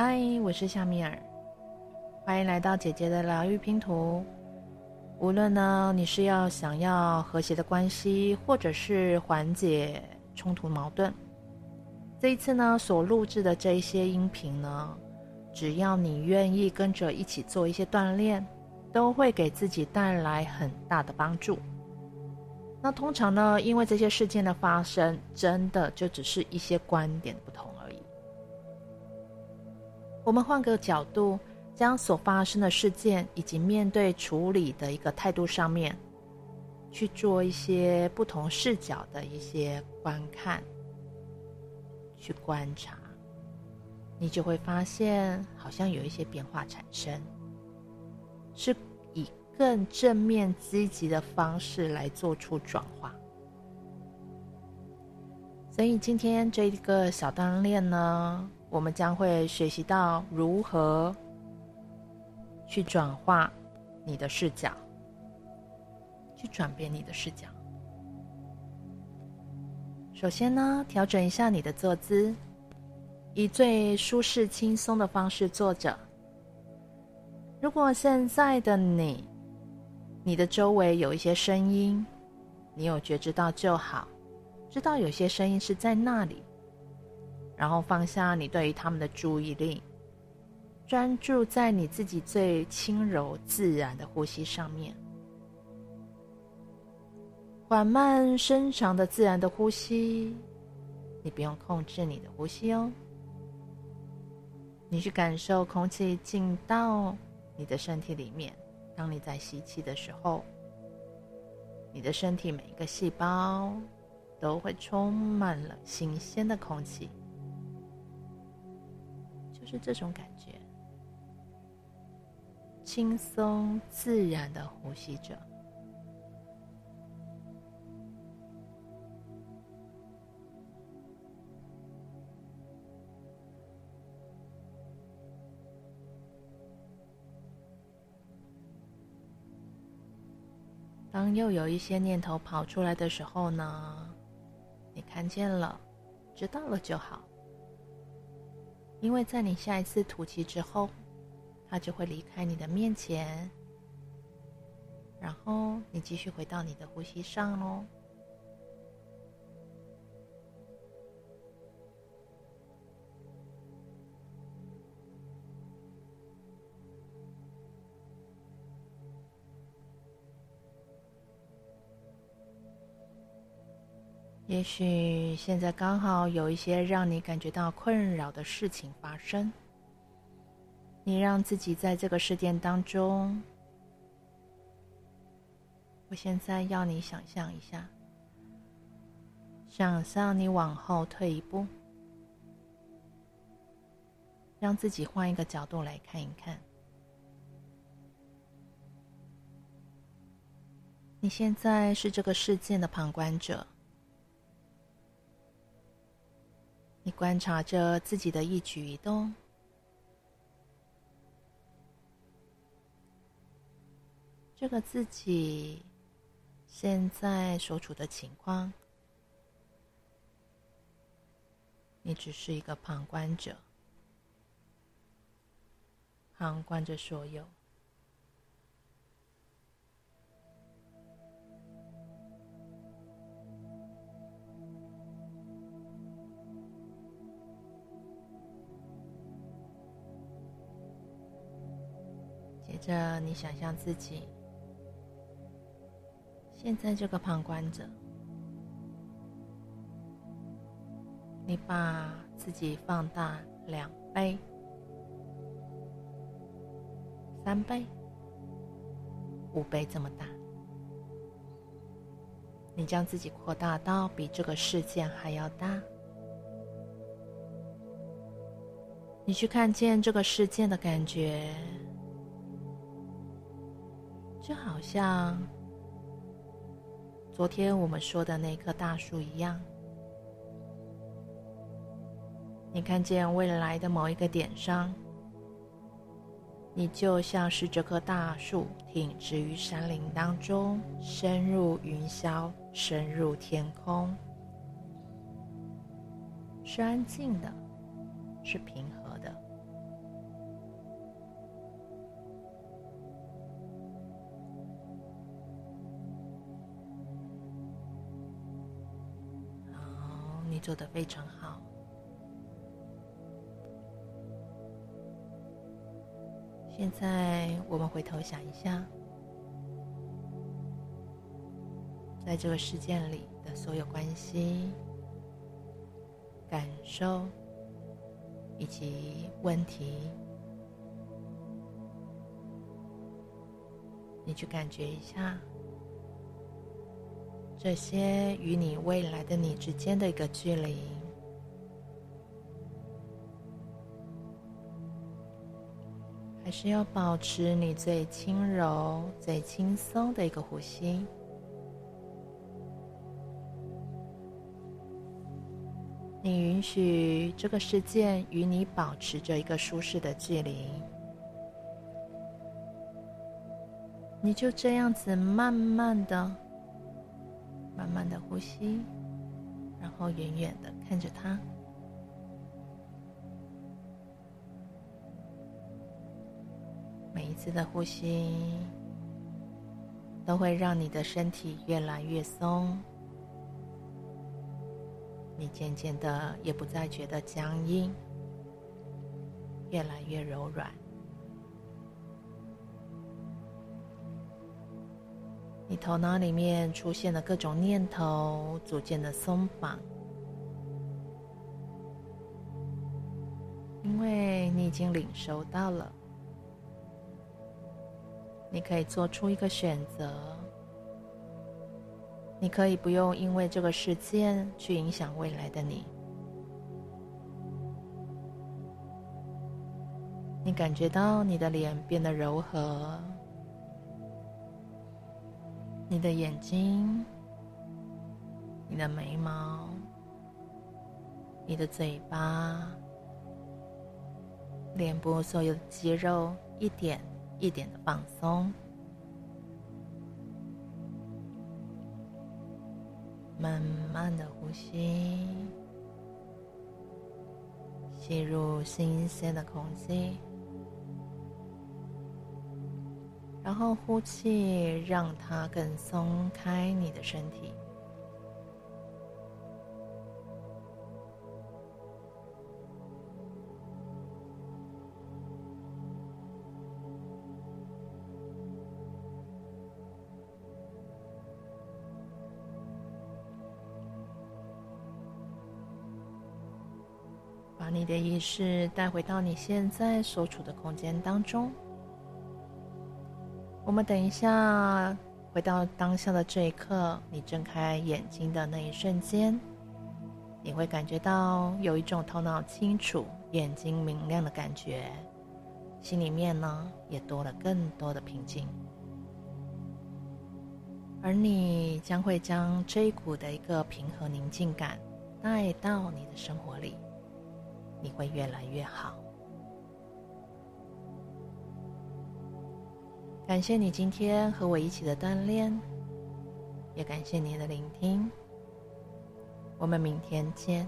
嗨，我是夏米尔，欢迎来到姐姐的疗愈拼图。无论呢，你是要想要和谐的关系，或者是缓解冲突矛盾，这一次呢，所录制的这一些音频呢，只要你愿意跟着一起做一些锻炼，都会给自己带来很大的帮助。那通常呢，因为这些事件的发生，真的就只是一些观点不同。我们换个角度，将所发生的事件以及面对处理的一个态度上面，去做一些不同视角的一些观看，去观察，你就会发现好像有一些变化产生，是以更正面积极的方式来做出转化。所以今天这一个小锻炼呢，我们将会学习到如何去转化你的视角，去转变你的视角。首先呢，调整一下你的坐姿，以最舒适轻松的方式坐着。如果现在的你，你的周围有一些声音，你有觉知到就好，知道有些声音是在那里。然后放下你对于他们的注意力，专注在你自己最轻柔自然的呼吸上面，缓慢深长的自然的呼吸，你不用控制你的呼吸哦，你去感受空气进到你的身体里面，当你在吸气的时候，你的身体每一个细胞都会充满了新鲜的空气。是这种感觉，轻松自然的呼吸着。当又有一些念头跑出来的时候呢，你看见了，知道了就好。因为在你下一次吐气之后，它就会离开你的面前，然后你继续回到你的呼吸上喽。也许现在刚好有一些让你感觉到困扰的事情发生，你让自己在这个事件当中。我现在要你想象一下，想象你往后退一步，让自己换一个角度来看一看。你现在是这个事件的旁观者。你观察着自己的一举一动，这个自己现在所处的情况，你只是一个旁观者，旁观着所有。着，你想象自己现在这个旁观者，你把自己放大两倍、三倍、五倍这么大，你将自己扩大到比这个事件还要大，你去看见这个事件的感觉。就好像昨天我们说的那棵大树一样，你看见未来的某一个点上，你就像是这棵大树挺直于山林当中，深入云霄，深入天空，是安静的，是平和你做的非常好。现在我们回头想一下，在这个事件里的所有关系、感受以及问题，你去感觉一下。这些与你未来的你之间的一个距离，还是要保持你最轻柔、最轻松的一个呼吸。你允许这个世界与你保持着一个舒适的距离，你就这样子慢慢的。慢慢的呼吸，然后远远的看着它。每一次的呼吸都会让你的身体越来越松，你渐渐的也不再觉得僵硬，越来越柔软。你头脑里面出现了各种念头，逐渐的松绑，因为你已经领受到了，你可以做出一个选择，你可以不用因为这个事件去影响未来的你，你感觉到你的脸变得柔和。你的眼睛、你的眉毛、你的嘴巴、脸部所有的肌肉一点一点的放松，慢慢的呼吸，吸入新鲜的空气。然后呼气，让它更松开你的身体。把你的意识带回到你现在所处的空间当中。我们等一下回到当下的这一刻，你睁开眼睛的那一瞬间，你会感觉到有一种头脑清楚、眼睛明亮的感觉，心里面呢也多了更多的平静，而你将会将这一股的一个平和宁静感带到你的生活里，你会越来越好。感谢你今天和我一起的锻炼，也感谢你的聆听。我们明天见。